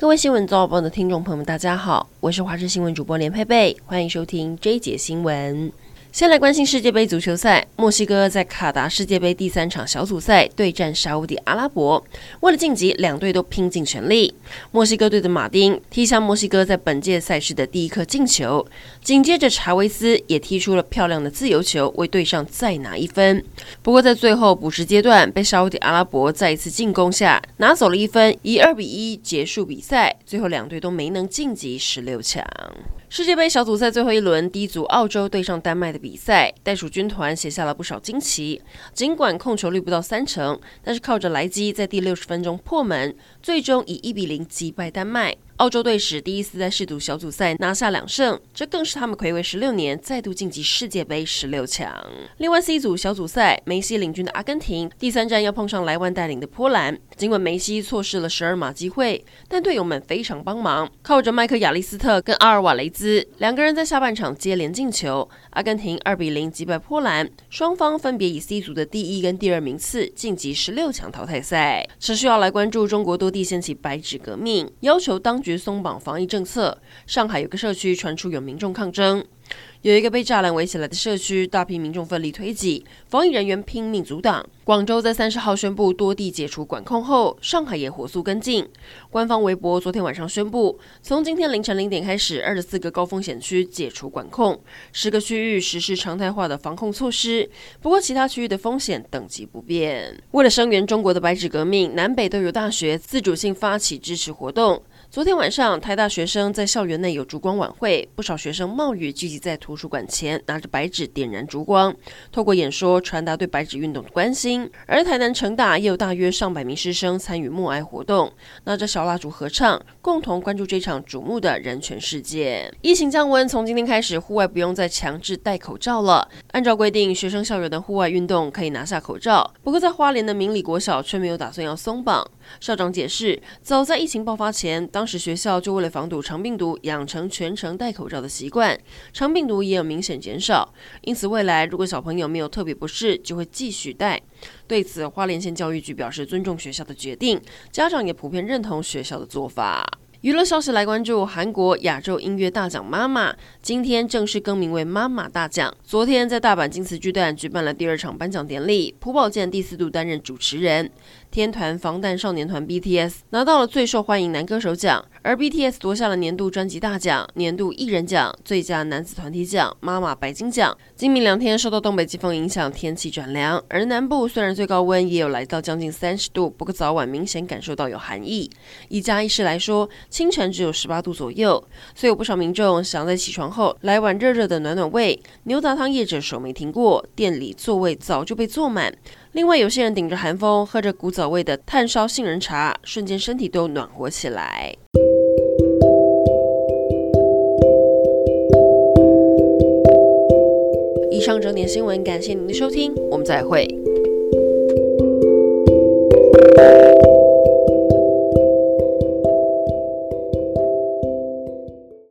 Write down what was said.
各位新闻早报的听众朋友们，大家好，我是华视新闻主播连佩佩，欢迎收听这一节新闻。先来关心世界杯足球赛，墨西哥在卡达世界杯第三场小组赛对战沙乌地阿拉伯，为了晋级，两队都拼尽全力。墨西哥队的马丁踢下墨西哥在本届赛事的第一颗进球，紧接着查维斯也踢出了漂亮的自由球，为队上再拿一分。不过在最后补时阶段，被沙乌地阿拉伯再一次进攻下拿走了一分，以二比一结束比赛。最后两队都没能晋级十六强。世界杯小组赛最后一轮，D 组澳洲对上丹麦的比赛，袋鼠军团写下了不少惊奇。尽管控球率不到三成，但是靠着莱基在第六十分钟破门，最终以一比零击败丹麦。澳洲队史第一次在世足小组赛拿下两胜，这更是他们睽违十六年再度晋级世界杯十六强。另外，C 组小组赛，梅西领军的阿根廷第三战要碰上莱万带领的波兰。尽管梅西错失了十二码机会，但队友们非常帮忙，靠着麦克亚利斯特跟阿尔瓦雷兹两个人在下半场接连进球，阿根廷二比零击败波兰，双方分别以 C 组的第一跟第二名次晋级十六强淘汰赛。持续要来关注中国多地掀起白纸革命，要求当局。松绑防疫政策，上海有个社区传出有民众抗争，有一个被栅栏围起来的社区，大批民众奋力推挤，防疫人员拼命阻挡。广州在三十号宣布多地解除管控后，上海也火速跟进。官方微博昨天晚上宣布，从今天凌晨零点开始，二十四个高风险区解除管控，十个区域实施常态化的防控措施。不过，其他区域的风险等级不变。为了声援中国的白纸革命，南北都有大学自主性发起支持活动。昨天晚上，台大学生在校园内有烛光晚会，不少学生冒雨聚集在图书馆前，拿着白纸点燃烛光，透过演说传达对白纸运动的关心。而台南成大也有大约上百名师生参与默哀活动，拿着小蜡烛合唱，共同关注这场瞩目的人权事件。疫情降温，从今天开始，户外不用再强制戴口罩了。按照规定，学生校园的户外运动可以拿下口罩。不过，在花莲的明理国小却没有打算要松绑。校长解释，早在疫情爆发前，当时学校就为了防堵肠病毒，养成全程戴口罩的习惯，肠病毒也有明显减少。因此，未来如果小朋友没有特别不适，就会继续戴。对此，花莲县教育局表示尊重学校的决定，家长也普遍认同学校的做法。娱乐消息来关注，韩国亚洲音乐大奖妈妈今天正式更名为妈妈大奖。昨天在大阪金瓷巨蛋举办了第二场颁奖典礼，朴宝剑第四度担任主持人。天团防弹少年团 BTS 拿到了最受欢迎男歌手奖，而 BTS 夺下了年度专辑大奖、年度艺人奖、最佳男子团体奖、妈妈白金奖。今明两天受到东北季风影响，天气转凉，而南部虽然最高温也有来到将近三十度，不过早晚明显感受到有寒意。以嘉义市来说，清晨只有十八度左右，所以有不少民众想在起床后来碗热热的暖暖胃。牛杂汤业者手没停过，店里座位早就被坐满。另外，有些人顶着寒风，喝着古早味的炭烧杏仁茶，瞬间身体都暖和起来。以上整点新闻，感谢您的收听，我们再会。